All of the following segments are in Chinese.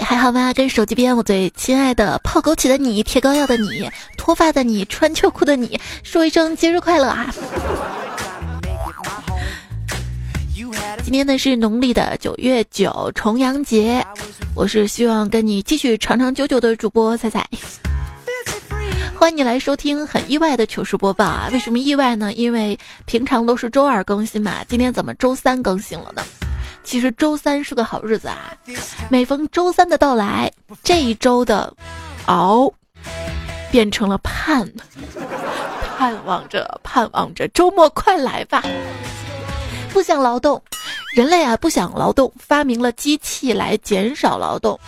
还好吗？跟手机边我最亲爱的泡枸杞的你、贴膏药的你、脱发的你、穿秋裤的你，说一声节日快乐啊！今天呢是农历的九月九，重阳节。我是希望跟你继续长长久久的主播彩彩。欢迎你来收听很意外的糗事播报啊！为什么意外呢？因为平常都是周二更新嘛，今天怎么周三更新了呢？其实周三是个好日子啊！每逢周三的到来，这一周的熬变成了盼，盼望着盼望着周末快来吧！不想劳动，人类啊不想劳动，发明了机器来减少劳动，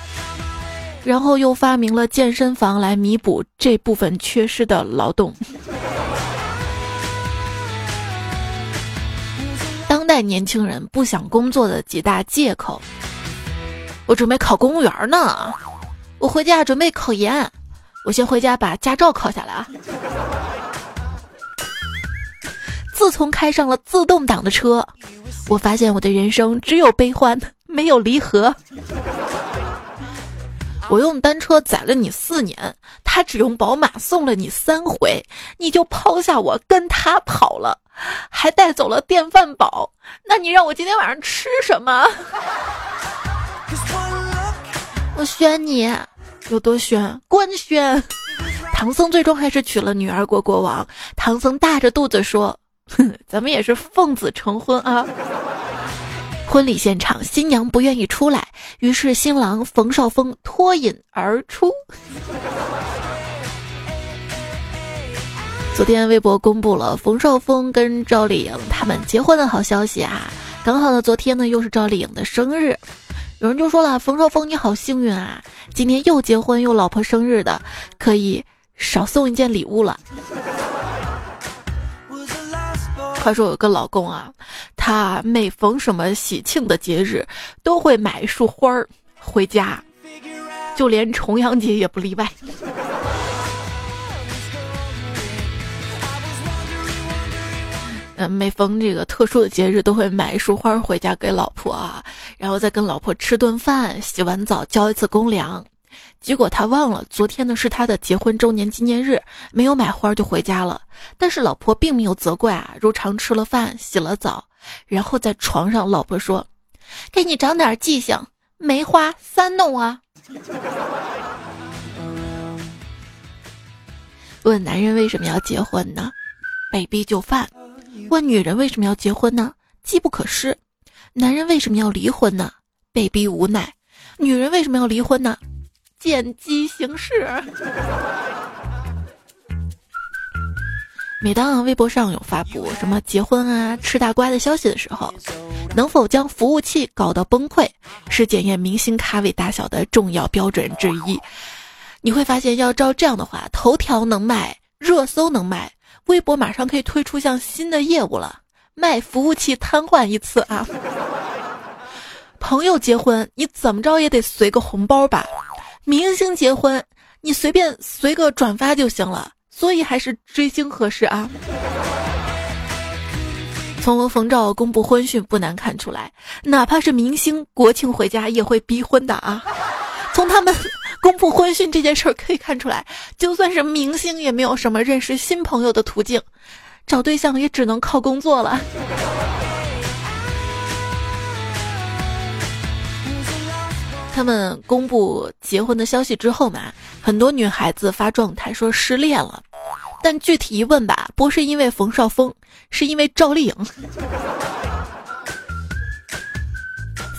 然后又发明了健身房来弥补这部分缺失的劳动。代年轻人不想工作的几大借口：我准备考公务员呢，我回家准备考研，我先回家把驾照考下来啊。自从开上了自动挡的车，我发现我的人生只有悲欢，没有离合。我用单车载了你四年，他只用宝马送了你三回，你就抛下我跟他跑了，还带走了电饭煲。那你让我今天晚上吃什么？我选你，有多选？官宣。唐僧最终还是娶了女儿国国王。唐僧大着肚子说。哼，咱们也是奉子成婚啊！婚礼现场，新娘不愿意出来，于是新郎冯绍峰脱颖而出。昨天微博公布了冯绍峰跟赵丽颖他们结婚的好消息啊！刚好呢，昨天呢又是赵丽颖的生日，有人就说了：“冯绍峰你好幸运啊，今天又结婚又老婆生日的，可以少送一件礼物了。”他说有个老公啊，他每逢什么喜庆的节日，都会买一束花儿回家，就连重阳节也不例外。嗯，每逢这个特殊的节日，都会买一束花回家给老婆啊，然后再跟老婆吃顿饭，洗完澡交一次公粮。结果他忘了，昨天呢是他的结婚周年纪念日，没有买花就回家了。但是老婆并没有责怪啊，如常吃了饭，洗了澡，然后在床上，老婆说：“给你长点记性，没花三弄啊。”问男人为什么要结婚呢？被逼就范。问女人为什么要结婚呢？机不可失。男人为什么要离婚呢？被逼无奈。女人为什么要离婚呢？见机行事。每当微博上有发布什么结婚啊、吃大瓜的消息的时候，能否将服务器搞到崩溃，是检验明星咖位大小的重要标准之一。你会发现，要照这样的话，头条能卖，热搜能卖，微博马上可以推出项新的业务了，卖服务器瘫痪一次啊！朋友结婚，你怎么着也得随个红包吧？明星结婚，你随便随个转发就行了，所以还是追星合适啊。从冯照公布婚讯不难看出来，哪怕是明星，国庆回家也会逼婚的啊。从他们公布婚讯这件事儿可以看出来，就算是明星也没有什么认识新朋友的途径，找对象也只能靠工作了。他们公布结婚的消息之后嘛，很多女孩子发状态说失恋了，但具体一问吧，不是因为冯绍峰，是因为赵丽颖。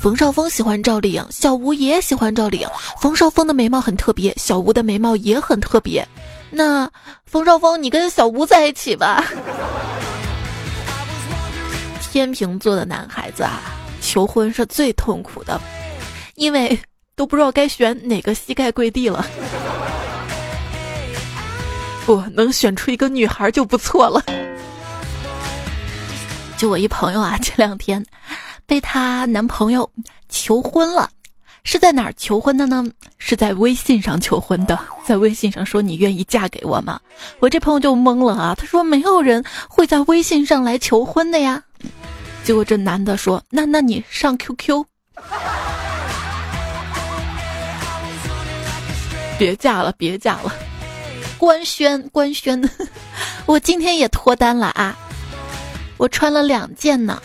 冯绍峰喜欢赵丽颖，小吴也喜欢赵丽颖。冯绍峰的眉毛很特别，小吴的眉毛也很特别。那冯绍峰，你跟小吴在一起吧。天秤座的男孩子啊，求婚是最痛苦的，因为。都不知道该选哪个膝盖跪地了，不能选出一个女孩就不错了。就我一朋友啊，这两天被她男朋友求婚了，是在哪儿求婚的呢？是在微信上求婚的，在微信上说你愿意嫁给我吗？我这朋友就懵了啊，他说没有人会在微信上来求婚的呀。结果这男的说，那那你上 QQ。别嫁了，别嫁了，官宣官宣，我今天也脱单了啊！我穿了两件呢。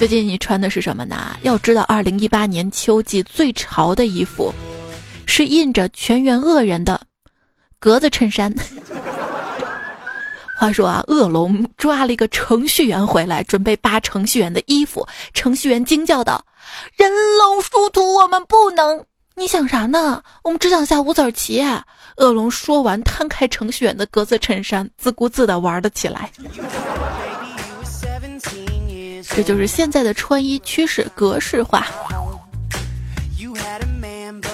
最近你穿的是什么呢？要知道，二零一八年秋季最潮的衣服是印着全员恶人的格子衬衫。话说啊，恶龙抓了一个程序员回来，准备扒程序员的衣服。程序员惊叫道：“人龙殊途，我们不能！你想啥呢？我们只想下五子棋。”恶龙说完，摊开程序员的格子衬衫，自顾自地玩了起来。这就是现在的穿衣趋势，格式化。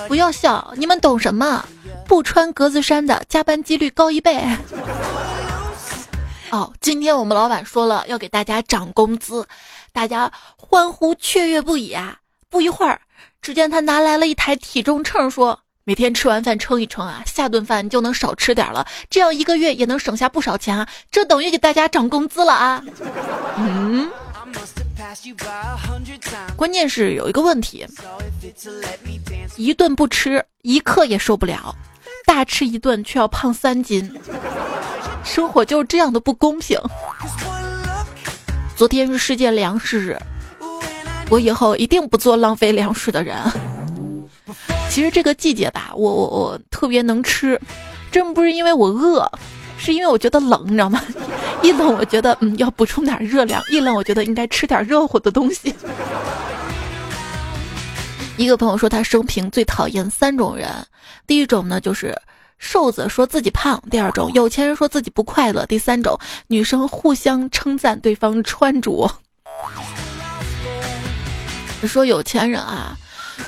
不要笑，你们懂什么？不穿格子衫的加班几率高一倍。哦，今天我们老板说了要给大家涨工资，大家欢呼雀跃不已啊！不一会儿，只见他拿来了一台体重秤，说每天吃完饭称一称啊，下顿饭就能少吃点了，这样一个月也能省下不少钱啊！这等于给大家涨工资了啊！嗯。关键是有一个问题，一顿不吃一刻也受不了，大吃一顿却要胖三斤，生活就是这样的不公平。昨天是世界粮食日，我以后一定不做浪费粮食的人。其实这个季节吧，我我我特别能吃，真不是因为我饿。是因为我觉得冷，你知道吗？一冷我觉得嗯要补充点热量，一冷我觉得应该吃点热乎的东西。一个朋友说他生平最讨厌三种人，第一种呢就是瘦子说自己胖，第二种有钱人说自己不快乐，第三种女生互相称赞对方穿着。说有钱人啊。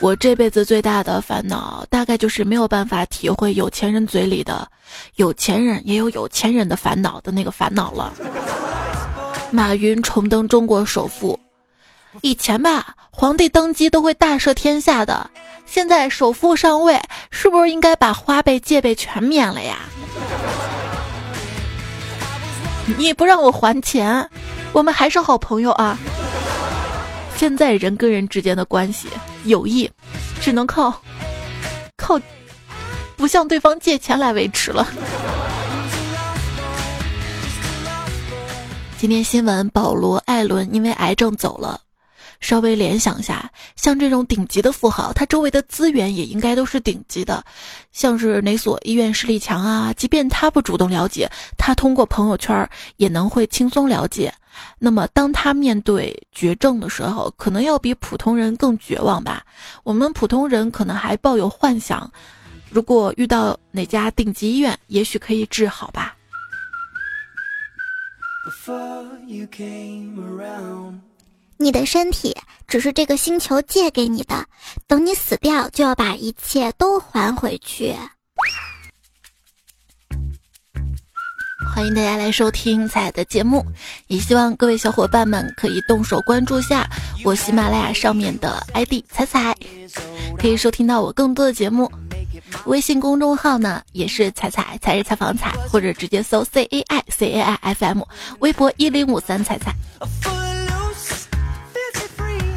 我这辈子最大的烦恼，大概就是没有办法体会有钱人嘴里的“有钱人也有有钱人的烦恼”的那个烦恼了。马云重登中国首富，以前吧，皇帝登基都会大赦天下的，现在首富上位，是不是应该把花呗借呗全免了呀？你不让我还钱，我们还是好朋友啊。现在人跟人之间的关系。友谊只能靠靠不向对方借钱来维持了。今天新闻，保罗·艾伦因为癌症走了。稍微联想一下，像这种顶级的富豪，他周围的资源也应该都是顶级的，像是哪所医院实力强啊？即便他不主动了解，他通过朋友圈也能会轻松了解。那么，当他面对绝症的时候，可能要比普通人更绝望吧？我们普通人可能还抱有幻想，如果遇到哪家顶级医院，也许可以治好吧。你的身体只是这个星球借给你的，等你死掉，就要把一切都还回去。欢迎大家来收听彩的节目，也希望各位小伙伴们可以动手关注下我喜马拉雅上面的 ID 彩彩，可以收听到我更多的节目。微信公众号呢也是彩彩才是采访彩，或者直接搜 C A I C A I F M。微博一零五三彩彩。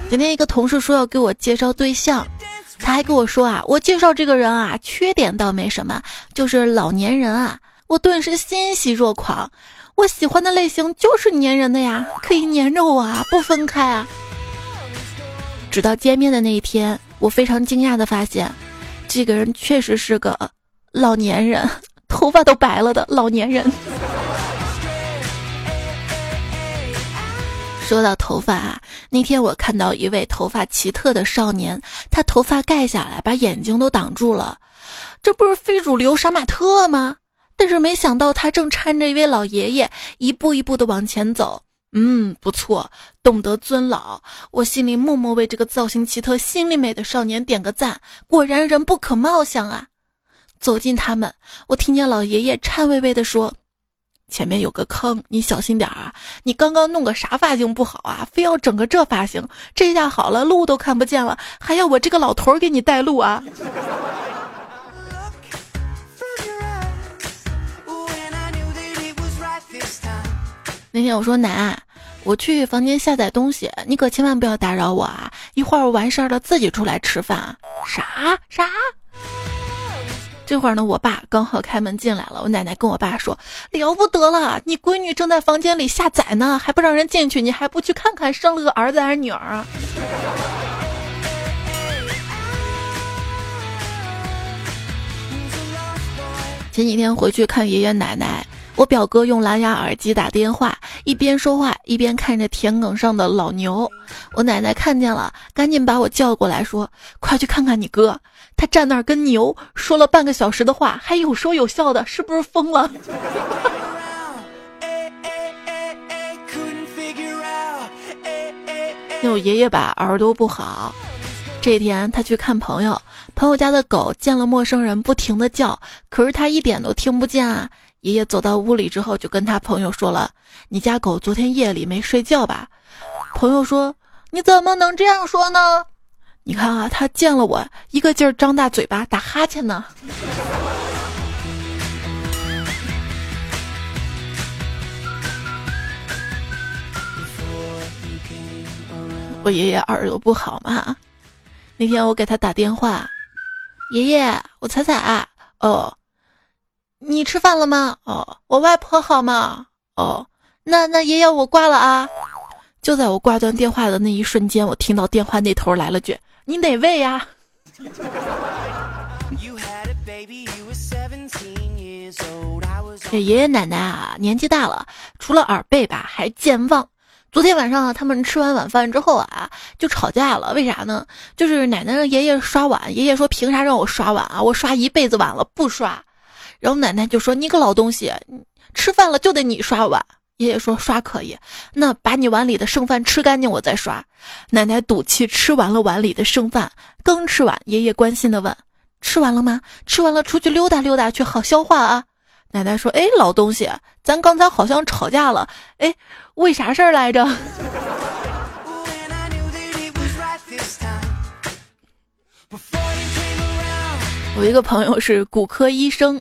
今天一个同事说要给我介绍对象，他还跟我说啊，我介绍这个人啊，缺点倒没什么，就是老年人啊。我顿时欣喜若狂，我喜欢的类型就是粘人的呀，可以粘着我啊，不分开啊。直到见面的那一天，我非常惊讶的发现，这个人确实是个老年人，头发都白了的老年人。说到头发啊，那天我看到一位头发奇特的少年，他头发盖下来，把眼睛都挡住了，这不是非主流杀马特吗？但是没想到，他正搀着一位老爷爷，一步一步的往前走。嗯，不错，懂得尊老。我心里默默为这个造型奇特、心里美的少年点个赞。果然，人不可貌相啊！走近他们，我听见老爷爷颤巍巍地说：“前面有个坑，你小心点啊！你刚刚弄个啥发型不好啊？非要整个这发型，这下好了，路都看不见了，还要我这个老头儿给你带路啊！”那天我说奶，我去房间下载东西，你可千万不要打扰我啊！一会儿我完事儿了自己出来吃饭。啥啥？这会儿呢，我爸刚好开门进来了。我奶奶跟我爸说：“了不得了，你闺女正在房间里下载呢，还不让人进去，你还不去看看生了个儿子还是女儿啊？”前几天回去看爷爷奶奶，我表哥用蓝牙耳机打电话，一边说话一边看着田埂上的老牛。我奶奶看见了，赶紧把我叫过来，说：“快去看看你哥，他站那儿跟牛说了半个小时的话，还有说有笑的，是不是疯了？” 那我爷爷吧耳朵不好，这天他去看朋友。朋友家的狗见了陌生人不停的叫，可是他一点都听不见啊。爷爷走到屋里之后，就跟他朋友说了：“你家狗昨天夜里没睡觉吧？”朋友说：“你怎么能这样说呢？你看啊，它见了我，一个劲儿张大嘴巴打哈欠呢。” 我爷爷耳朵不好嘛，那天我给他打电话。爷爷，我彩彩哦，你吃饭了吗？哦，我外婆好吗？哦，那那爷爷我挂了啊！就在我挂断电话的那一瞬间，我听到电话那头来了句：“你哪位呀？”这爷爷奶奶啊，年纪大了，除了耳背吧，还健忘。昨天晚上啊，他们吃完晚饭之后啊，就吵架了。为啥呢？就是奶奶让爷爷刷碗，爷爷说凭啥让我刷碗啊？我刷一辈子碗了，不刷。然后奶奶就说你个老东西，吃饭了就得你刷碗。爷爷说刷可以，那把你碗里的剩饭吃干净我再刷。奶奶赌气吃完了碗里的剩饭，刚吃完，爷爷关心的问：吃完了吗？吃完了出去溜达溜达去，好消化啊。奶奶说：“哎，老东西，咱刚才好像吵架了，哎，为啥事儿来着？” 我一个朋友是骨科医生，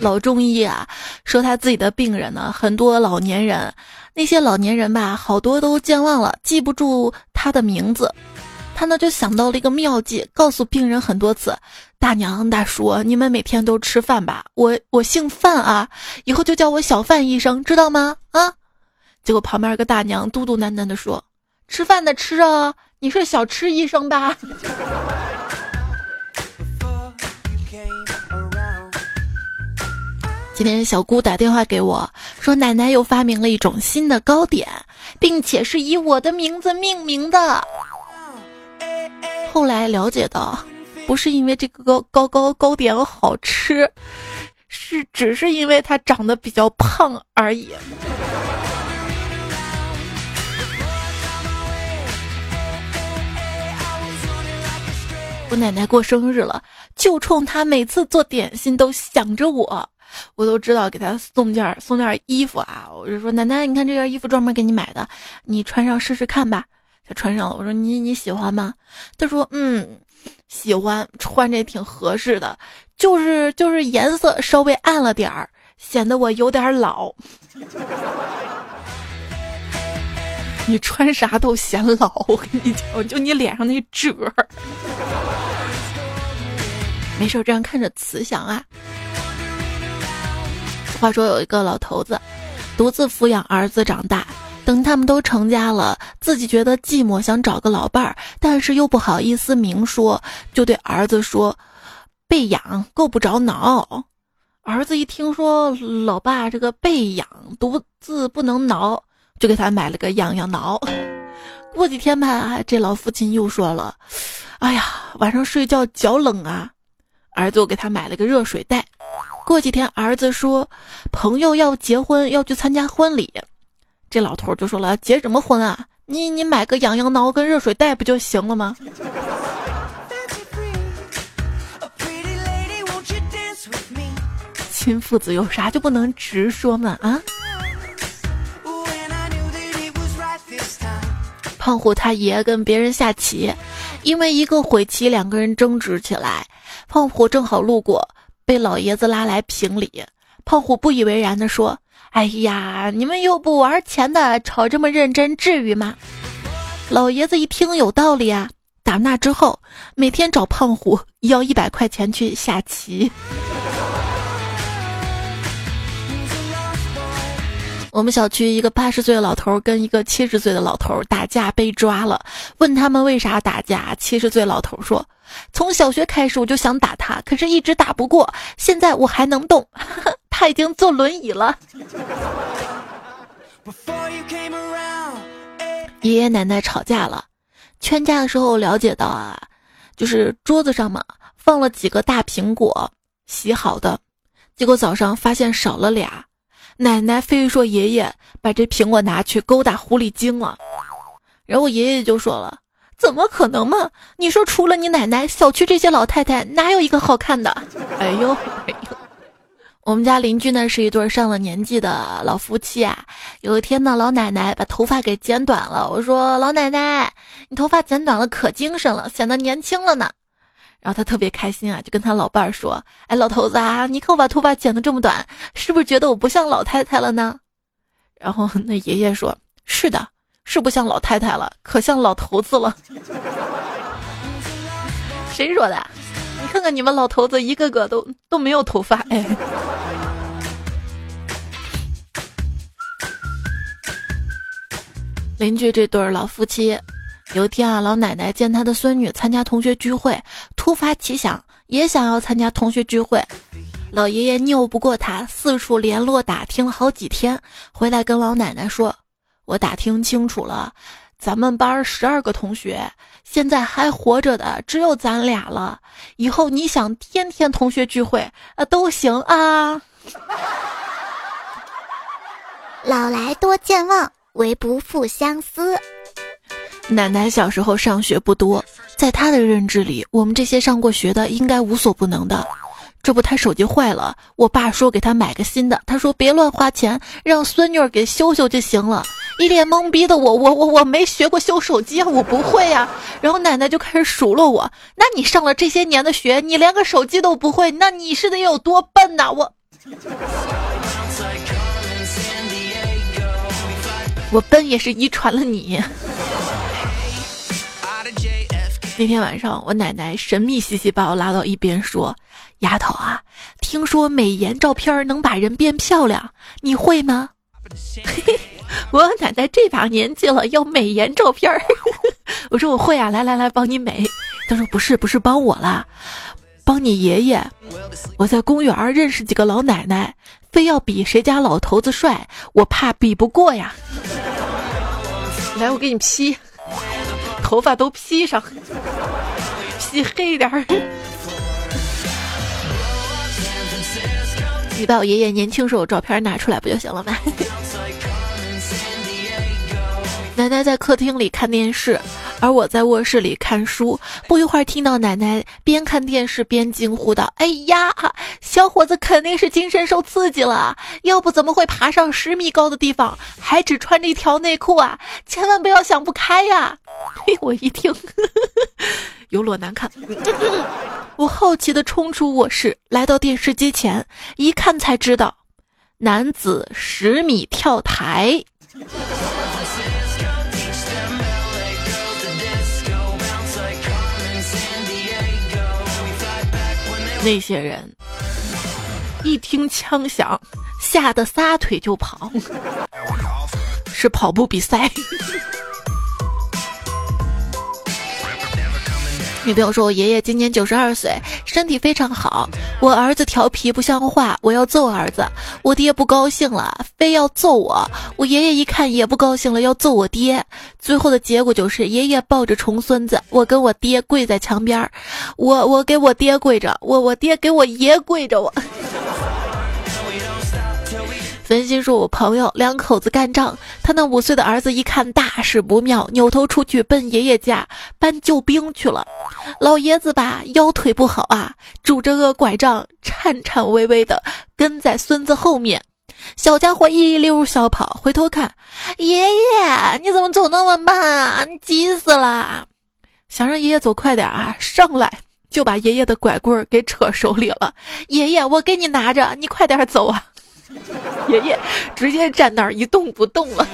老中医啊，说他自己的病人呢，很多老年人，那些老年人吧，好多都健忘了，记不住他的名字。他呢就想到了一个妙计，告诉病人很多次：“大娘大叔，你们每天都吃饭吧？我我姓范啊，以后就叫我小范医生，知道吗？”啊！结果旁边个大娘嘟嘟囔囔的说：“吃饭的吃啊，你是小吃医生吧？”今天小姑打电话给我说，奶奶又发明了一种新的糕点，并且是以我的名字命名的。后来了解到，不是因为这个糕糕糕糕点好吃，是只是因为它长得比较胖而已。我奶奶过生日了，就冲她每次做点心都想着我，我都知道给他送件送件衣服啊。我就说奶奶，你看这件衣服专门给你买的，你穿上试试看吧。他穿上了，我说你你喜欢吗？他说嗯，喜欢，穿着也挺合适的，就是就是颜色稍微暗了点儿，显得我有点老。你穿啥都显老，我跟你讲，就你脸上那褶儿。没事，这样看着慈祥啊。话说有一个老头子，独自抚养儿子长大。等他们都成家了，自己觉得寂寞，想找个老伴儿，但是又不好意思明说，就对儿子说：“背痒够不着挠。”儿子一听说老爸这个背痒，独自不能挠，就给他买了个痒痒挠。过几天吧，这老父亲又说了：“哎呀，晚上睡觉脚冷啊。”儿子又给他买了个热水袋。过几天，儿子说朋友要结婚，要去参加婚礼。这老头就说了：“结什么婚啊？你你买个痒痒挠跟热水袋不就行了吗？”亲父子有啥就不能直说吗？啊！胖虎他爷跟别人下棋，因为一个悔棋，两个人争执起来。胖虎正好路过，被老爷子拉来评理。胖虎不以为然的说。哎呀，你们又不玩钱的，吵这么认真，至于吗？老爷子一听有道理啊，打那之后，每天找胖虎要一百块钱去下棋。我们小区一个八十岁的老头跟一个七十岁的老头打架被抓了，问他们为啥打架？七十岁老头说：“从小学开始我就想打他，可是一直打不过，现在我还能动，他已经坐轮椅了。” 爷爷奶奶吵架了，劝架的时候了解到啊，就是桌子上嘛放了几个大苹果，洗好的，结果早上发现少了俩。奶奶非说爷爷把这苹果拿去勾搭狐狸精了，然后爷爷就说了：“怎么可能嘛？你说除了你奶奶，小区这些老太太哪有一个好看的？”哎呦哎呦！我们家邻居呢是一对上了年纪的老夫妻啊。有一天呢，老奶奶把头发给剪短了。我说：“老奶奶，你头发剪短了可精神了，显得年轻了呢。”然后他特别开心啊，就跟他老伴儿说：“哎，老头子啊，你看我把头发剪得这么短，是不是觉得我不像老太太了呢？”然后那爷爷说：“是的，是不像老太太了，可像老头子了。”谁说的？你看看你们老头子一个个都都没有头发哎。邻居这对老夫妻。有一天啊，老奶奶见她的孙女参加同学聚会，突发奇想，也想要参加同学聚会。老爷爷拗不过她，四处联络打听了好几天，回来跟老奶奶说：“我打听清楚了，咱们班十二个同学，现在还活着的只有咱俩了。以后你想天天同学聚会啊，都行啊。”老来多健忘，唯不负相思。奶奶小时候上学不多，在她的认知里，我们这些上过学的应该无所不能的。这不，她手机坏了，我爸说给她买个新的，他说别乱花钱，让孙女儿给修修就行了。一脸懵逼的我，我我我没学过修手机啊，我不会呀。然后奶奶就开始数落我，那你上了这些年的学，你连个手机都不会，那你是得有多笨呐？我，我笨也是遗传了你。那天晚上，我奶奶神秘兮兮把我拉到一边说：“丫头啊，听说美颜照片能把人变漂亮，你会吗？” 我奶奶这把年纪了，要美颜照片 我说我会啊，来来来，帮你美。她说不是，不是帮我啦，帮你爷爷。我在公园认识几个老奶奶，非要比谁家老头子帅，我怕比不过呀。来，我给你 P。头发都 P 上，P 黑一点。你把我爷爷年轻时候照片拿出来不就行了吗？奶奶在客厅里看电视，而我在卧室里看书。不一会儿，听到奶奶边看电视边惊呼道：“哎呀，小伙子肯定是精神受刺激了，要不怎么会爬上十米高的地方，还只穿着一条内裤啊？千万不要想不开呀！”嘿，我一听，有裸难看。我好奇的冲出卧室，来到电视机前，一看才知道，男子十米跳台。那些人一听枪响，吓得撒腿就跑，是跑步比赛。女朋友说：“我爷爷今年九十二岁，身体非常好。我儿子调皮不像话，我要揍儿子。我爹不高兴了，非要揍我。我爷爷一看也不高兴了，要揍我爹。最后的结果就是爷爷抱着重孙子，我跟我爹跪在墙边儿。我我给我爹跪着，我我爹给我爷跪着。我。”分析说：“我朋友两口子干仗，他那五岁的儿子一看大事不妙，扭头出去奔爷爷家搬救兵去了。老爷子吧腰腿不好啊，拄着个拐杖，颤颤巍巍的跟在孙子后面。小家伙一溜小跑，回头看，爷爷你怎么走那么慢啊？你急死了！想让爷爷走快点啊，上来就把爷爷的拐棍给扯手里了。爷爷，我给你拿着，你快点走啊！” 爷爷直接站那儿一动不动了。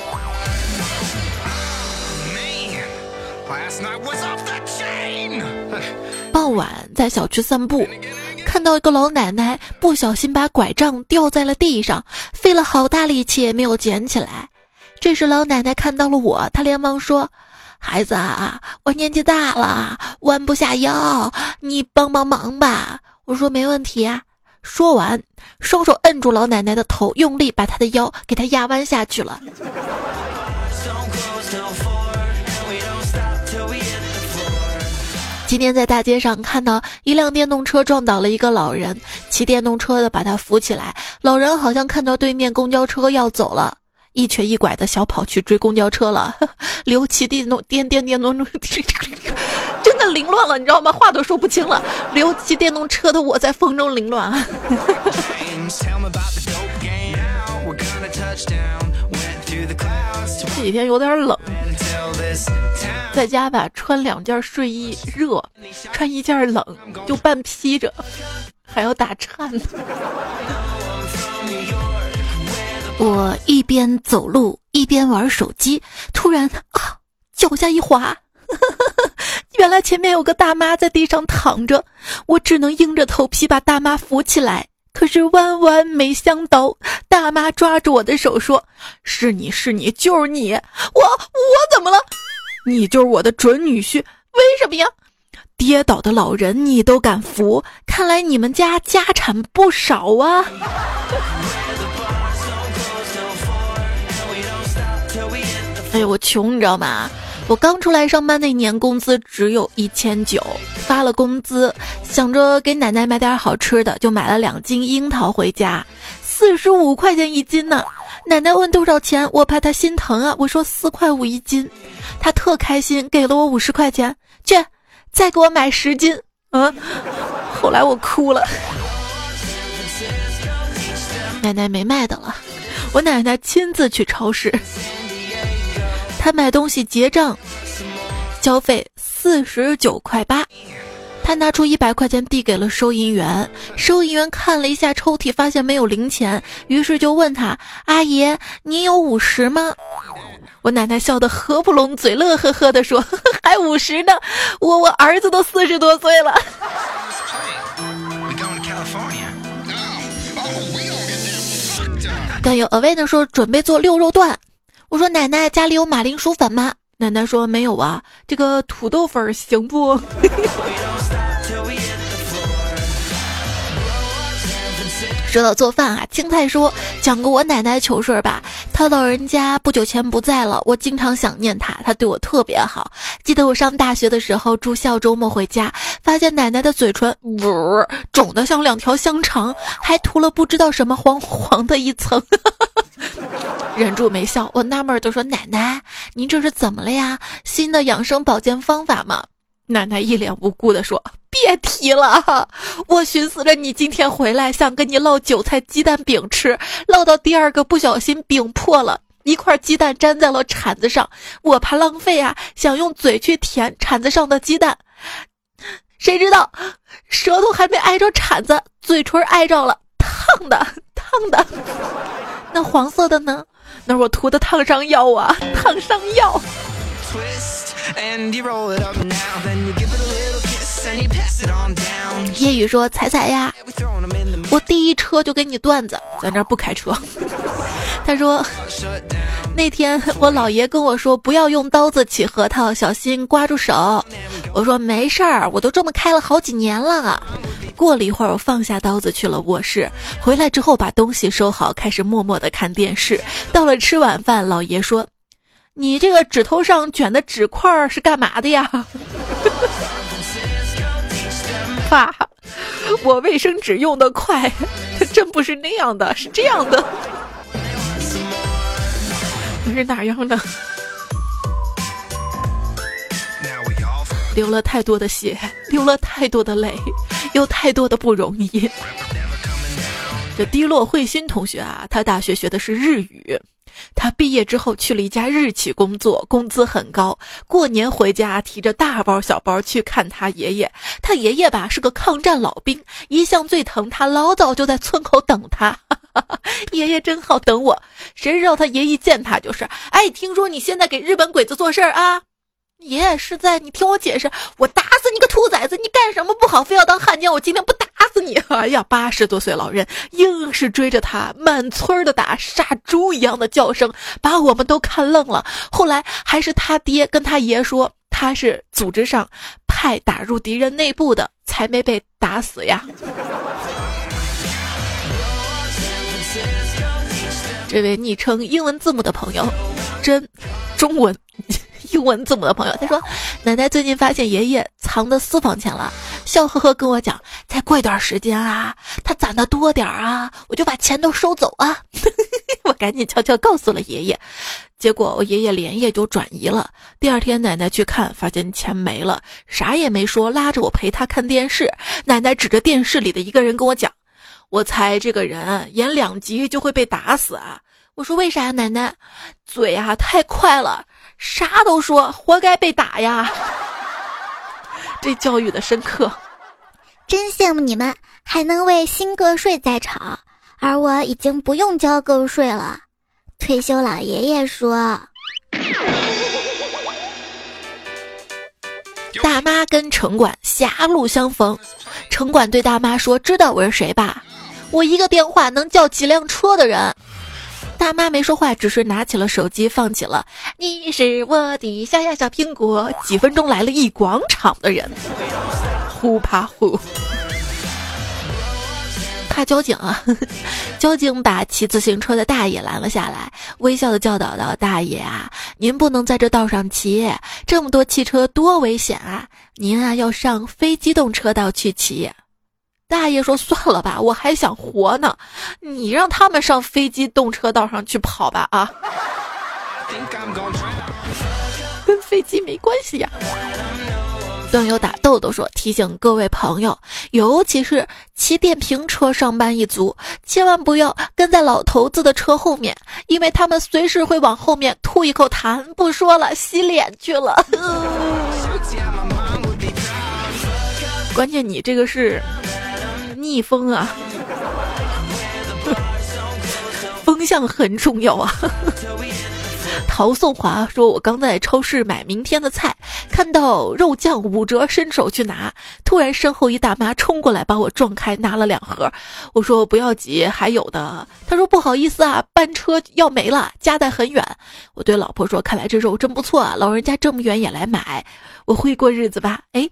傍晚在小区散步，看到一个老奶奶不小心把拐杖掉在了地上，费了好大力气也没有捡起来。这时老奶奶看到了我，她连忙说：“孩子啊，我年纪大了，弯不下腰，你帮帮忙吧。”我说：“没问题啊。”说完，双手摁住老奶奶的头，用力把她的腰给她压弯下去了。今天在大街上看到一辆电动车撞倒了一个老人，骑电动车的把他扶起来。老人好像看到对面公交车要走了，一瘸一拐的小跑去追公交车了。刘骑电动电电电动车，凌乱了，你知道吗？话都说不清了。刘骑电动车的我在风中凌乱。这几天有点冷。在家吧，穿两件睡衣热，穿一件冷就半披着，还要打颤。我一边走路一边玩手机，突然啊，脚下一滑，原来前面有个大妈在地上躺着，我只能硬着头皮把大妈扶起来。可是万万没想到，大妈抓住我的手说：“是你是你就是你，我我怎么了？”你就是我的准女婿，为什么呀？跌倒的老人你都敢扶，看来你们家家产不少啊！哎呦，我穷，你知道吗？我刚出来上班那年，工资只有一千九，发了工资，想着给奶奶买点好吃的，就买了两斤樱桃回家，四十五块钱一斤呢。奶奶问多少钱，我怕她心疼啊，我说四块五一斤，她特开心，给了我五十块钱，去，再给我买十斤，嗯，后来我哭了，奶奶没卖的了，我奶奶亲自去超市，她买东西结账，消费四十九块八。他拿出一百块钱递给了收银员，收银员看了一下抽屉，发现没有零钱，于是就问他：“阿姨，您有五十吗？”我奶奶笑得合不拢嘴，乐呵呵地说：“ 还五十呢，我我儿子都四十多岁了。”但有 away 的说准备做六肉段，我说奶奶家里有马铃薯粉吗？奶奶说没有啊，这个土豆粉行不？说到做饭啊，青菜说讲个我奶奶糗事儿吧。她老人家不久前不在了，我经常想念她，她对我特别好。记得我上大学的时候住校，周末回家，发现奶奶的嘴唇呜肿得像两条香肠，还涂了不知道什么黄 黄的一层。忍住没笑，我纳闷儿，就说：“奶奶，您这是怎么了呀？新的养生保健方法吗？”奶奶一脸无辜地说：“别提了，我寻思着你今天回来，想跟你烙韭菜鸡蛋饼吃，烙到第二个不小心饼破了，一块鸡蛋粘在了铲子上，我怕浪费啊，想用嘴去舔铲子上的鸡蛋，谁知道舌头还没挨着铲子，嘴唇挨着了，烫的，烫的。那黄色的呢？”那是我涂的烫伤药啊，烫伤药。夜雨说：“彩彩呀，我第一车就给你段子，在这不开车。”他说：“那天我姥爷跟我说，不要用刀子起核桃，小心刮住手。”我说：“没事儿，我都这么开了好几年了。”过了一会儿，我放下刀子去了卧室。回来之后，把东西收好，开始默默的看电视。到了吃晚饭，姥爷说：“你这个指头上卷的纸块是干嘛的呀？” 爸，我卫生纸用的快，真不是那样的，是这样的。你是哪样的？流了太多的血，流了太多的泪，有太多的不容易。这低落慧心同学啊，他大学学的是日语，他毕业之后去了一家日企工作，工资很高。过年回家提着大包小包去看他爷爷，他爷爷吧是个抗战老兵，一向最疼他，老早就在村口等他。爷爷真好等我。谁知道他爷一见他就是，哎，听说你现在给日本鬼子做事儿啊？爷爷是在，你听我解释，我打死你个兔崽子！你干什么不好，非要当汉奸？我今天不打死你！哎呀，八十多岁老人硬是追着他，满村的打，杀猪一样的叫声，把我们都看愣了。后来还是他爹跟他爷说，他是组织上派打入敌人内部的，才没被打死呀。这位昵称英文字母的朋友，真中文。英文字母的朋友，他说：“奶奶最近发现爷爷藏的私房钱了，笑呵呵跟我讲，再过一段时间啊，他攒的多点儿啊，我就把钱都收走啊。”我赶紧悄悄告诉了爷爷，结果我爷爷连夜就转移了。第二天奶奶去看，发现钱没了，啥也没说，拉着我陪他看电视。奶奶指着电视里的一个人跟我讲：“我猜这个人演两集就会被打死啊。”我说：“为啥呀，奶奶？嘴啊太快了。”啥都说，活该被打呀！这教育的深刻，真羡慕你们还能为新个税在吵，而我已经不用交个税了。退休老爷爷说：“ 大妈跟城管狭路相逢，城管对大妈说：‘知道我是谁吧？我一个电话能叫几辆车的人。’”大妈没说话，只是拿起了手机，放起了《你是我的小呀小苹果》。几分钟来了一广场的人，呼怕呼，怕交警啊！交警把骑自行车的大爷拦了下来，微笑的教导道：“大爷啊，您不能在这道上骑，这么多汽车多危险啊！您啊要上非机动车道去骑。”大爷说：“算了吧，我还想活呢，你让他们上飞机动车道上去跑吧啊，跟飞机没关系呀。”段友打豆豆说：“提醒各位朋友，尤其是骑电瓶车上班一族，千万不要跟在老头子的车后面，因为他们随时会往后面吐一口痰。不说了，洗脸去了。关键你这个是。”逆风啊，风向很重要啊。陶颂华说：“我刚在超市买明天的菜，看到肉酱五折，伸手去拿，突然身后一大妈冲过来把我撞开，拿了两盒。我说不要急，还有的。他说不好意思啊，班车要没了，家在很远。我对老婆说：看来这肉真不错啊，老人家这么远也来买，我会过日子吧？哎。”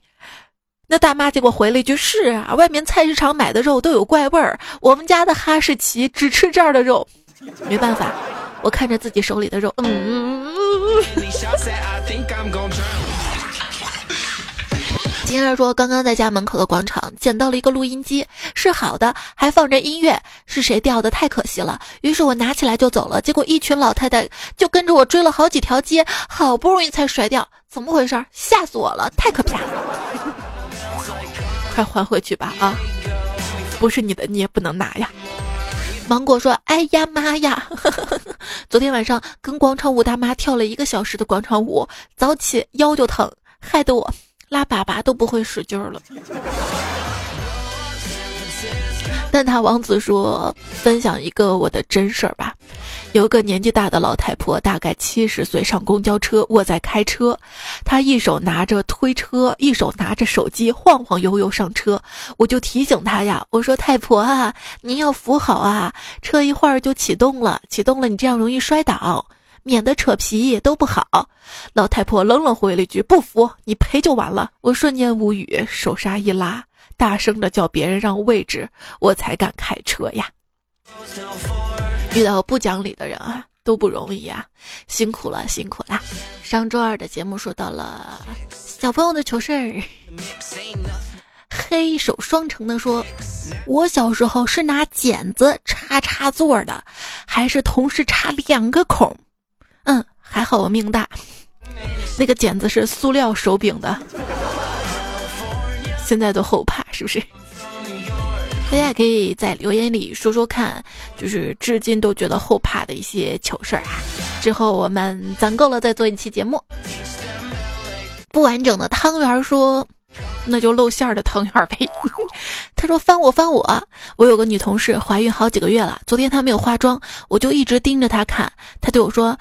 那大妈结果回了一句：“是啊，外面菜市场买的肉都有怪味儿，我们家的哈士奇只吃这儿的肉。”没办法，我看着自己手里的肉，嗯。金儿说：“刚刚在家门口的广场捡到了一个录音机，是好的，还放着音乐，是谁掉的？太可惜了。于是我拿起来就走了，结果一群老太太就跟着我追了好几条街，好不容易才甩掉。怎么回事？吓死我了！太可怕了。”快还回去吧啊！不是你的，你也不能拿呀。芒果说：“哎呀妈呀！昨天晚上跟广场舞大妈跳了一个小时的广场舞，早起腰就疼，害得我拉粑粑都不会使劲了。”蛋挞王子说：“分享一个我的真事儿吧。有个年纪大的老太婆，大概七十岁，上公交车，我在开车，她一手拿着推车，一手拿着手机，晃晃悠悠上车。我就提醒她呀，我说太婆啊，您要扶好啊，车一会儿就启动了，启动了，你这样容易摔倒，免得扯皮都不好。老太婆冷冷回了一句：不扶，你赔就完了。我瞬间无语，手刹一拉。”大声的叫别人让位置，我才敢开车呀！遇到不讲理的人啊，都不容易啊，辛苦了，辛苦了。上周二的节目说到了小朋友的糗事儿，黑手双成的说，我小时候是拿剪子插插座的，还是同时插两个孔？嗯，还好我命大，那个剪子是塑料手柄的。现在都后怕，是不是？大家可以在留言里说说看，就是至今都觉得后怕的一些糗事儿啊。之后我们攒够了再做一期节目。不完整的汤圆说，那就露馅儿的汤圆呗。他说翻我翻我，我有个女同事怀孕好几个月了，昨天她没有化妆，我就一直盯着她看，她对我说。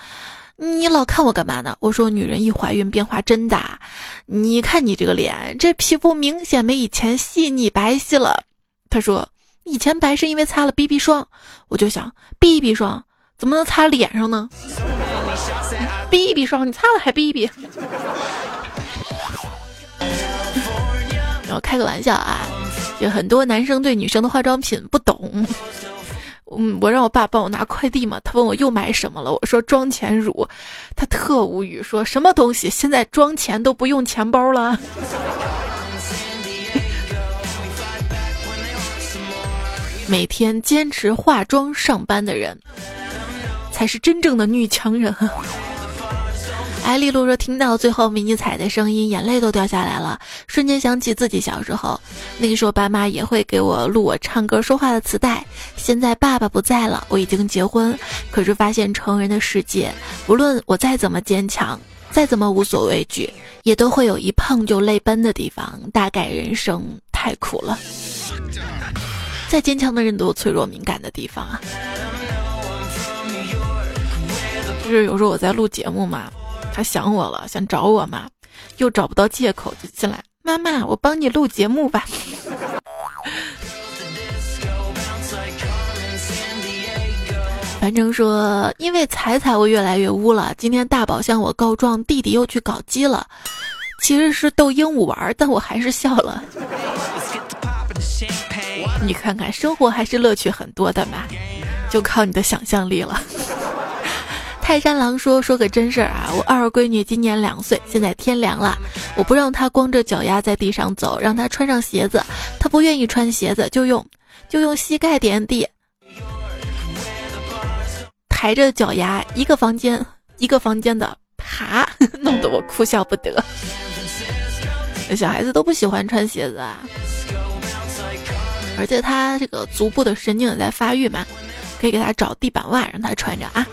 你老看我干嘛呢？我说女人一怀孕变化真大，你看你这个脸，这皮肤明显没以前细腻白皙了。他说以前白是因为擦了 BB 霜，我就想 BB 霜怎么能擦脸上呢？BB 霜你擦了还 BB？然后开个玩笑啊，有很多男生对女生的化妆品不懂。嗯，我让我爸帮我拿快递嘛，他问我又买什么了，我说妆前乳，他特无语，说什么东西现在妆前都不用钱包了。每天坚持化妆上班的人，才是真正的女强人。艾 丽露说：“听到最后迷你彩的声音，眼泪都掉下来了，瞬间想起自己小时候，那个时候爸妈也会给我录我唱歌说话的磁带。现在爸爸不在了，我已经结婚，可是发现成人的世界，无论我再怎么坚强，再怎么无所畏惧，也都会有一碰就泪奔的地方。大概人生太苦了，再坚强的人都有脆弱敏感的地方啊。就是有时候我在录节目嘛。”他想我了，想找我嘛，又找不到借口就进来。妈妈，我帮你录节目吧。反正说，因为彩彩我越来越污了。今天大宝向我告状，弟弟又去搞基了。其实是逗鹦鹉玩，但我还是笑了。你看看，生活还是乐趣很多的嘛，就靠你的想象力了。泰山狼说：“说个真事儿啊，我二闺女今年两岁，现在天凉了，我不让她光着脚丫在地上走，让她穿上鞋子，她不愿意穿鞋子，就用就用膝盖点地，抬着脚丫一个房间一个房间的爬，弄得我哭笑不得。小孩子都不喜欢穿鞋子啊，而且他这个足部的神经也在发育嘛，可以给他找地板袜让他穿着啊。”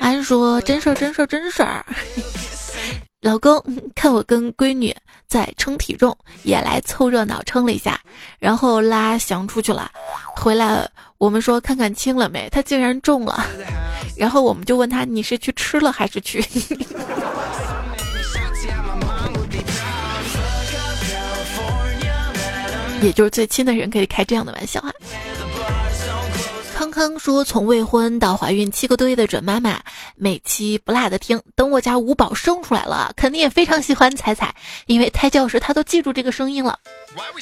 安说：“真事儿，真事儿，真事儿。老公看我跟闺女在称体重，也来凑热闹称了一下，然后拉翔出去了。回来我们说看看轻了没，他竟然重了。然后我们就问他你是去吃了还是去？也就是最亲的人可以开这样的玩笑啊。”康康说：“从未婚到怀孕七个多月的准妈妈，每期不落的听。等我家五宝生出来了，肯定也非常喜欢彩彩，因为胎教时他都记住这个声音了，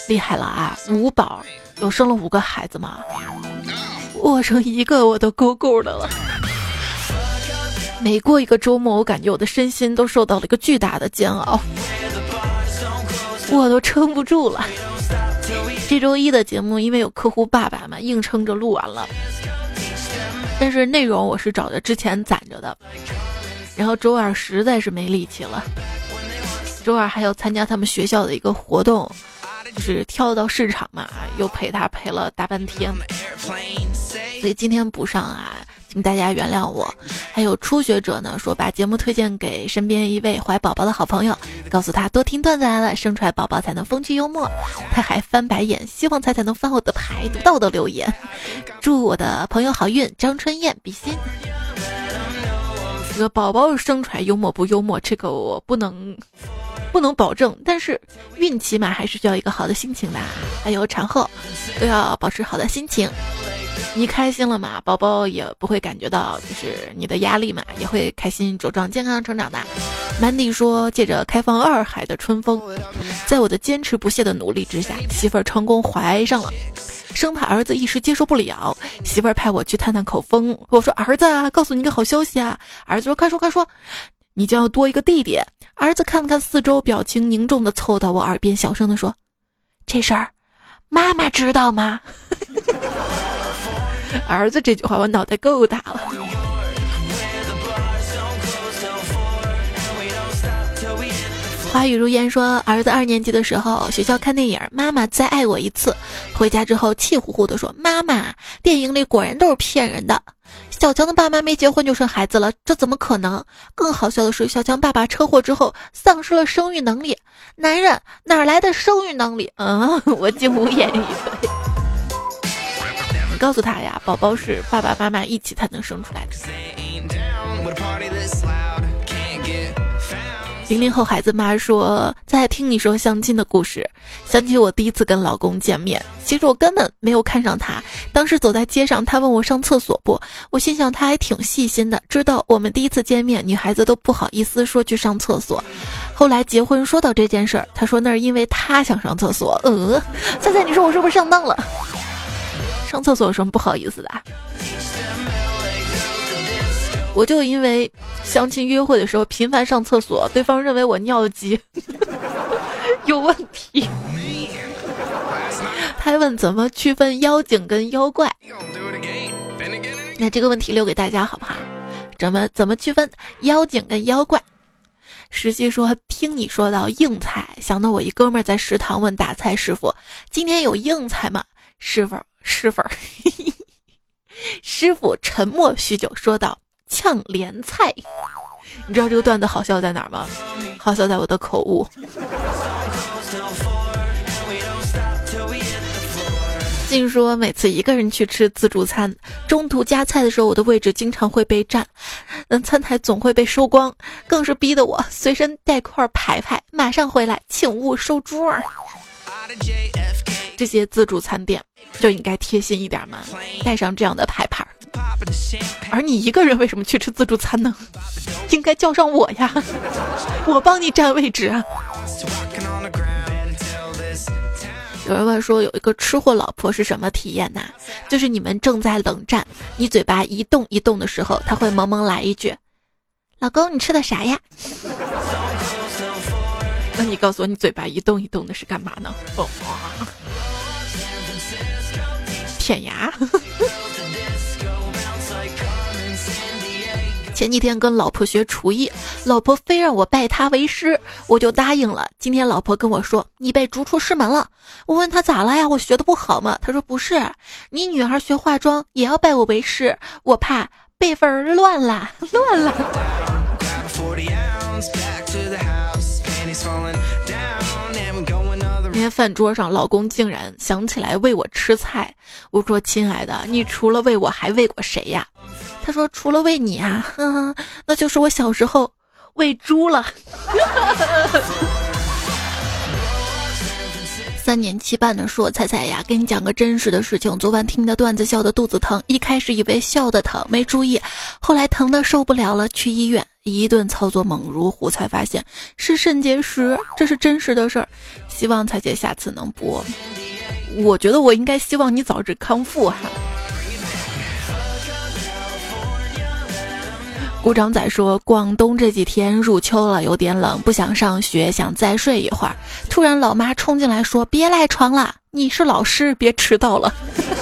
厉害了啊！五宝有生了五个孩子吗？我生一个我都够够的了。每过一个周末，我感觉我的身心都受到了一个巨大的煎熬，我都撑不住了。”这周一的节目，因为有客户爸爸嘛，硬撑着录完了。但是内容我是找的之前攒着的，然后周二实在是没力气了。周二还要参加他们学校的一个活动，就是跳到市场嘛，又陪他陪了大半天，所以今天补上啊。请大家原谅我，还有初学者呢，说把节目推荐给身边一位怀宝宝的好朋友，告诉他多听段子来了，生出来宝宝才能风趣幽默。他还翻白眼，希望彩彩能翻我的牌，读到我的留言。祝我的朋友好运，张春燕比心。这个宝宝生出来幽默不幽默，这个我不能不能保证，但是孕期嘛，还是需要一个好的心情的，还有产后都要保持好的心情。你开心了嘛？宝宝也不会感觉到就是你的压力嘛，也会开心茁壮健康成长的。Mandy 说，借着开放二孩的春风，在我的坚持不懈的努力之下，媳妇儿成功怀上了，生怕儿子一时接受不了，媳妇儿派我去探探口风。我说儿子啊，告诉你个好消息啊！儿子说快说快说，你就要多一个弟弟。儿子看了看四周，表情凝重的凑到我耳边小声的说：“这事儿，妈妈知道吗？” 儿子这句话，我脑袋够大了。花语如烟说，儿子二年级的时候，学校看电影，妈妈再爱我一次。回家之后，气呼呼的说：“妈妈，电影里果然都是骗人的。”小强的爸妈没结婚就生孩子了，这怎么可能？更好笑的是，小强爸爸车祸之后丧失了生育能力，男人哪来的生育能力？嗯，我竟无言以对。告诉他呀，宝宝是爸爸妈妈一起才能生出来的。零零后孩子妈说在听你说相亲的故事，想起我第一次跟老公见面，其实我根本没有看上他。当时走在街上，他问我上厕所不，我心想他还挺细心的，知道我们第一次见面，女孩子都不好意思说去上厕所。后来结婚说到这件事儿，他说那是因为他想上厕所。呃，猜猜你说我是不是上当了？上厕所有什么不好意思的？我就因为相亲约会的时候频繁上厕所，对方认为我尿急 有问题。他还问怎么区分妖精跟妖怪。那这个问题留给大家好不好？怎么怎么区分妖精跟妖怪？实习说听你说到硬菜，想到我一哥们在食堂问打菜师傅：“今天有硬菜吗？”师傅师傅 师傅沉默许久，说道。炝莲菜，你知道这个段子好笑在哪儿吗？好笑在我的口误。听说每次一个人去吃自助餐，中途加菜的时候，我的位置经常会被占，嗯，餐台总会被收光，更是逼得我随身带块牌牌，马上回来，请勿收桌。这些自助餐店就应该贴心一点嘛，带上这样的牌牌。而你一个人为什么去吃自助餐呢？应该叫上我呀，我帮你占位置啊。有人问说，有一个吃货老婆是什么体验呢？就是你们正在冷战，你嘴巴一动一动的时候，他会萌萌来一句：“老公，你吃的啥呀？”那你告诉我，你嘴巴一动一动的是干嘛呢？哦，舔牙。前几天跟老婆学厨艺，老婆非让我拜她为师，我就答应了。今天老婆跟我说你被逐出师门了，我问她咋了呀？我学的不好吗？她说不是，你女儿学化妆也要拜我为师，我怕辈分乱了，乱了。天饭桌上，老公竟然想起来喂我吃菜，我说亲爱的，你除了喂我还喂过谁呀？他说：“除了喂你啊，那就是我小时候喂猪了。三年七半的说彩彩呀，给你讲个真实的事情。昨晚听的段子，笑得肚子疼。一开始以为笑的疼，没注意，后来疼的受不了了，去医院一顿操作猛如虎，才发现是肾结石。这是真实的事儿，希望彩姐下次能播。我觉得我应该希望你早日康复哈。”鼓掌仔说：“广东这几天入秋了，有点冷，不想上学，想再睡一会儿。突然，老妈冲进来说：‘别赖床了，你是老师，别迟到了。’”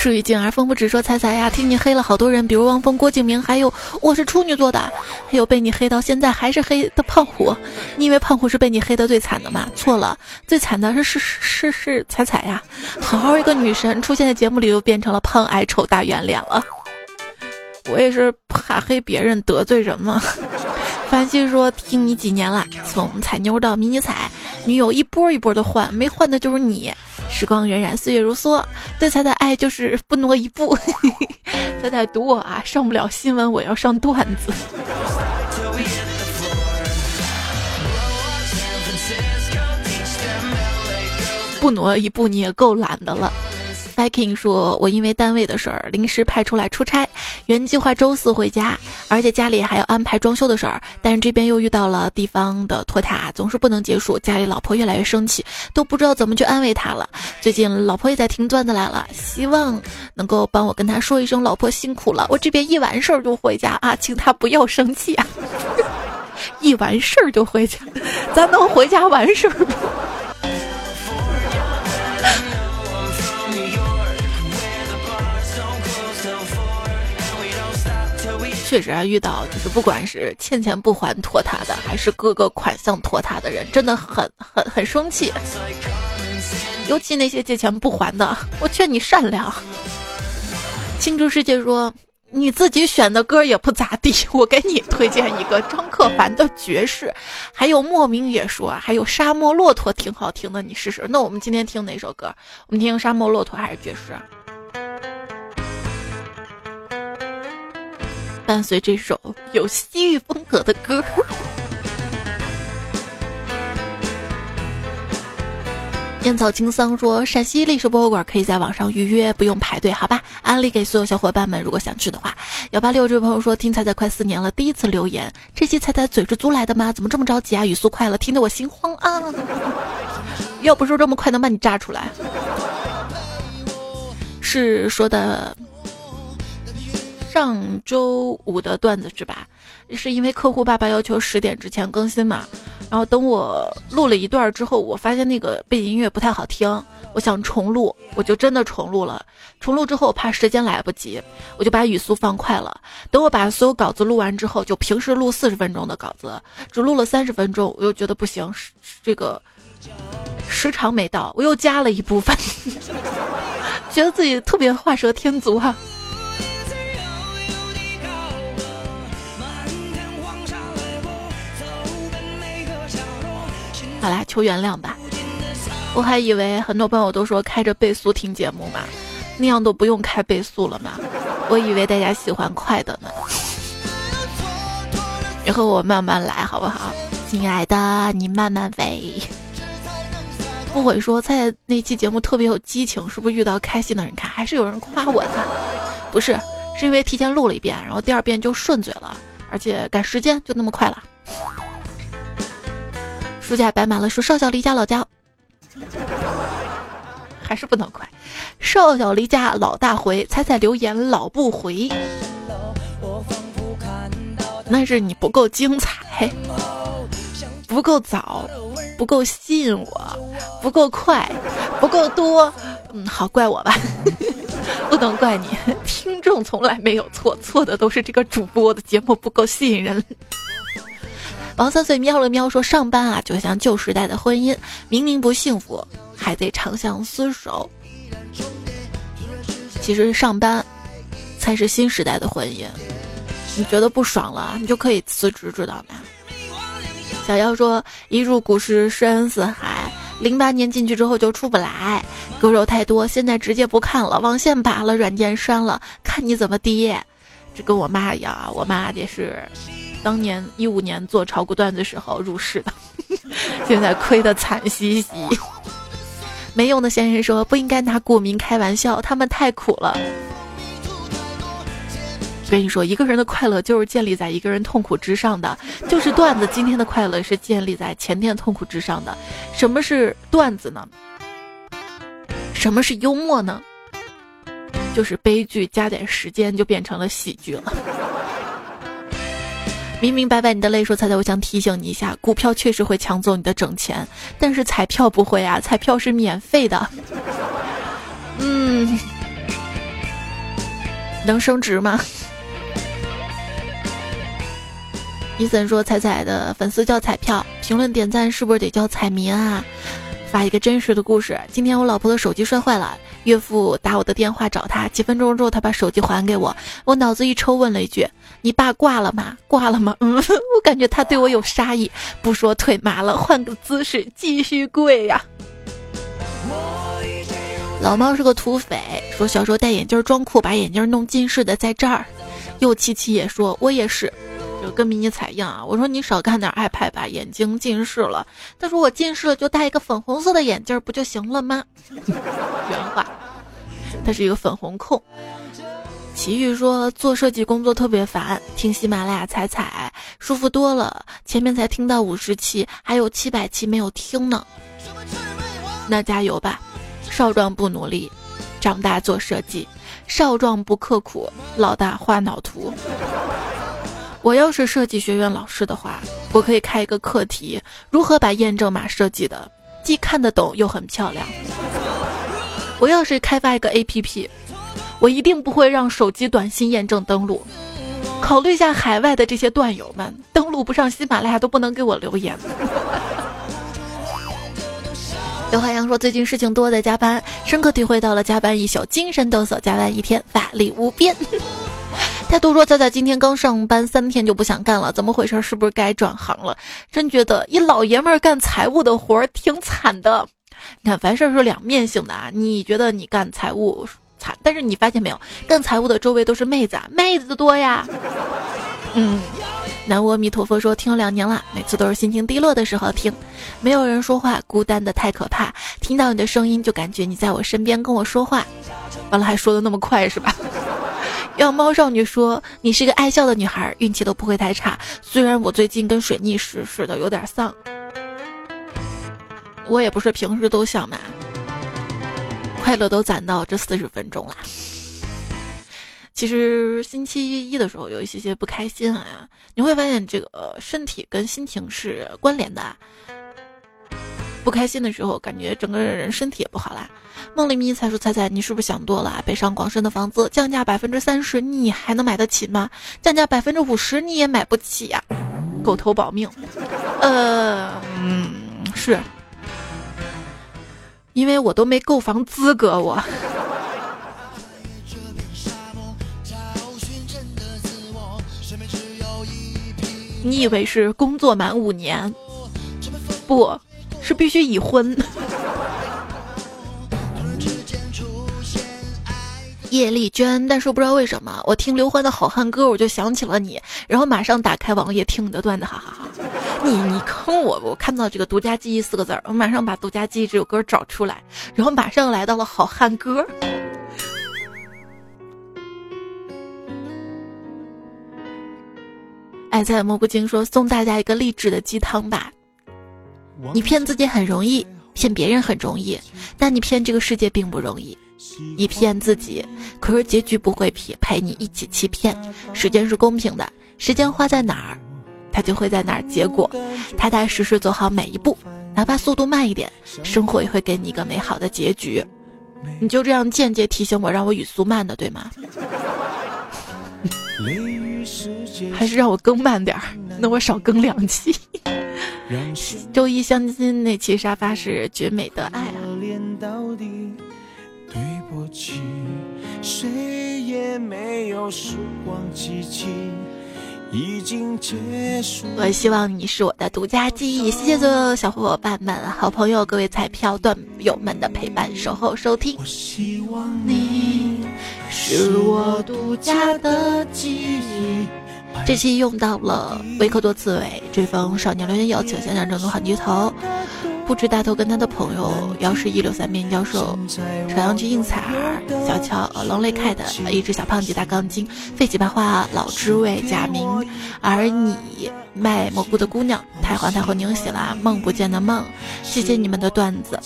树欲静而风不止，说彩彩呀，听你黑了好多人，比如汪峰、郭敬明，还有我是处女座的，还有被你黑到现在还是黑的胖虎。你以为胖虎是被你黑的最惨的吗？错了，最惨的是是是是彩彩呀！好好一个女神，出现在节目里又变成了胖矮丑大圆脸了。我也是怕黑别人得罪人嘛。凡西说听你几年了，从彩妞到迷你彩，女友一波一波的换，没换的就是你。时光荏苒，岁月如梭，对彩的爱就是不挪一步。彩彩读我啊，上不了新闻，我要上段子。不挪一步，你也够懒的了。Viking 说：“我因为单位的事儿临时派出来出差，原计划周四回家，而且家里还要安排装修的事儿，但是这边又遇到了地方的拖沓，总是不能结束。家里老婆越来越生气，都不知道怎么去安慰她了。最近老婆也在听段子来了，希望能够帮我跟她说一声，老婆辛苦了。我这边一完事儿就回家啊，请她不要生气啊。一完事儿就回家，咱能回家完事儿吗？”确实啊，遇到就是不管是欠钱不还拖沓的，还是各个款项拖沓的人，真的很很很生气。尤其那些借钱不还的，我劝你善良。青竹世界说。你自己选的歌也不咋地，我给你推荐一个张克凡的《爵士》，还有莫名也说，还有《沙漠骆驼》挺好听的，你试试。那我们今天听哪首歌？我们听《沙漠骆驼》还是《爵士》？伴随这首有西域风格的歌。烟草青桑说：“陕西历史博物馆可以在网上预约，不用排队，好吧？安利给所有小伙伴们，如果想去的话。”幺八六这位朋友说：“听彩彩快四年了，第一次留言，这些彩彩嘴是租来的吗？怎么这么着急啊？语速快了，听得我心慌啊！要不说这么快能把你炸出来，是说的上周五的段子是吧？是因为客户爸爸要求十点之前更新嘛？”然后等我录了一段之后，我发现那个背景音乐不太好听，我想重录，我就真的重录了。重录之后，我怕时间来不及，我就把语速放快了。等我把所有稿子录完之后，就平时录四十分钟的稿子，只录了三十分钟，我又觉得不行，这个时长没到，我又加了一部分，觉得自己特别画蛇添足哈。好啦，求原谅吧。我还以为很多朋友都说开着倍速听节目嘛，那样都不用开倍速了嘛。我以为大家喜欢快的呢。以后我慢慢来，好不好？亲爱的，你慢慢飞。不悔说在那期节目特别有激情，是不是遇到开心的人？看，还是有人夸我的。不是，是因为提前录了一遍，然后第二遍就顺嘴了，而且赶时间就那么快了。书架摆满了说，少小离家老家，还是不能快。少小离家老大回，彩彩留言老不回。那是你不够精彩，不够早，不够吸引我，不够快，不够多。嗯，好，怪我吧，不能怪你。听众从来没有错，错的都是这个主播的节目不够吸引人。王三岁喵了喵说：“上班啊，就像旧时代的婚姻，明明不幸福，还得长相厮守。其实上班才是新时代的婚姻。你觉得不爽了，你就可以辞职，知道吗？”小妖说：“一入股市深似海，零八年进去之后就出不来，割肉太多，现在直接不看了，网线拔了，软件删了，看你怎么跌。”这跟我妈一样啊，我妈也是。当年一五年做炒股段子时候入市的，现在亏得惨兮兮。没用的先生说不应该拿股民开玩笑，他们太苦了。跟你说，一个人的快乐就是建立在一个人痛苦之上的，就是段子。今天的快乐是建立在前天痛苦之上的。什么是段子呢？什么是幽默呢？就是悲剧加点时间就变成了喜剧了。明明白白你的泪说彩彩，我想提醒你一下，股票确实会抢走你的整钱，但是彩票不会啊，彩票是免费的。嗯，能升值吗？伊森说彩彩的粉丝叫彩票，评论点赞是不是得叫彩民啊？发一个真实的故事，今天我老婆的手机摔坏了，岳父打我的电话找他，几分钟之后他把手机还给我，我脑子一抽问了一句。你爸挂了吗？挂了吗？嗯，我感觉他对我有杀意。不说腿麻了，换个姿势继续跪呀。老猫是个土匪，说小时候戴眼镜装酷，把眼镜弄近视的在这儿。又七七也说，我也是，跟迷你彩一样啊。我说你少看点 iPad 吧，眼睛近视了。他说我近视了就戴一个粉红色的眼镜不就行了吗？原话，他是一个粉红控。奇遇说做设计工作特别烦，听喜马拉雅彩彩舒服多了。前面才听到五十期，还有七百期没有听呢。那加油吧，少壮不努力，长大做设计；少壮不刻苦，老大画脑图。我要是设计学院老师的话，我可以开一个课题：如何把验证码设计的既看得懂又很漂亮。我要是开发一个 APP。我一定不会让手机短信验证登录。考虑一下海外的这些段友们，登录不上喜马拉雅都不能给我留言。刘海洋说：“最近事情多，在加班，深刻体会到了加班一宿精神抖擞，加班一天法力无边。”太多说：“仔仔今天刚上班三天就不想干了，怎么回事？是不是该转行了？”真觉得一老爷们儿干财务的活儿挺惨的。你看，凡事是两面性的啊。你觉得你干财务惨，但是你发现没有，干财务的周围都是妹子，啊，妹子多呀。嗯。南无阿弥陀佛说听了两年了，每次都是心情低落的时候听，没有人说话，孤单的太可怕。听到你的声音，就感觉你在我身边跟我说话。完了还说的那么快是吧？让猫少女说你是个爱笑的女孩，运气都不会太差。虽然我最近跟水逆时似的有点丧，我也不是平时都想嘛。快乐都攒到这四十分钟了。其实星期一的时候有一些些不开心啊，你会发现这个身体跟心情是关联的。不开心的时候，感觉整个人身体也不好啦。梦里迷彩说：“猜猜你是不是想多了？北上广深的房子降价百分之三十，你还能买得起吗？降价百分之五十，你也买不起呀？狗头保命。呃，嗯，是，因为我都没购房资格，我。”你以为是工作满五年？不是必须已婚。叶丽娟，但是不知道为什么，我听刘欢的好汉歌，我就想起了你，然后马上打开网页听你的段子，哈哈哈。你你坑我，我看到这个独家记忆四个字儿，我马上把独家记忆这首歌找出来，然后马上来到了好汉歌。爱在蘑菇精说：“送大家一个励志的鸡汤吧。你骗自己很容易，骗别人很容易，但你骗这个世界并不容易。你骗自己，可是结局不会陪陪你一起欺骗。时间是公平的，时间花在哪儿，它就会在哪儿。结果，踏踏实实走好每一步，哪怕速度慢一点，生活也会给你一个美好的结局。你就这样间接提醒我，让我语速慢的，对吗？”还是让我更慢点儿，那我少更两期。周一相亲那期沙发是绝美的爱啊。已经结束。我希望你是我的独家记忆。谢谢所有小伙伴们、好朋友、各位彩票段友们的陪伴、守候、收听。我希望你是我独家的记忆。这期用到了维克多刺猬、追风少年留言邀请、想想正宗好鸡头。不知大头跟他的朋友，姚是一六三面教授，朝阳区应采儿，小乔龙泪 cat，一只小胖子大钢筋，废起白话老知味假名，而你。卖蘑菇的姑娘，太皇太后，宁喜啦！梦不见的梦，谢谢你们的段子。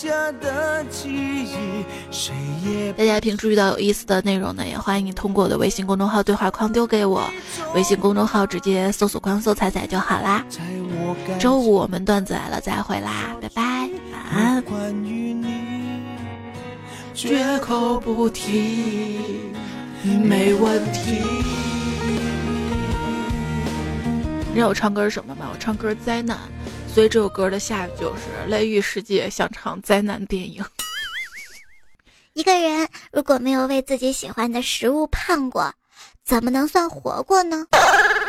大家平时遇到有意思的内容呢，也欢迎你通过我的微信公众号对话框丢给我，微信公众号直接搜索“框搜彩彩”就好啦。周五我们段子来了再会啦，拜拜，晚安。绝口不提，没问题。你知道我唱歌是什么吗？我唱歌灾难，所以这首歌的下一句就是《雷雨世界》，想唱灾难电影。一个人如果没有为自己喜欢的食物胖过，怎么能算活过呢？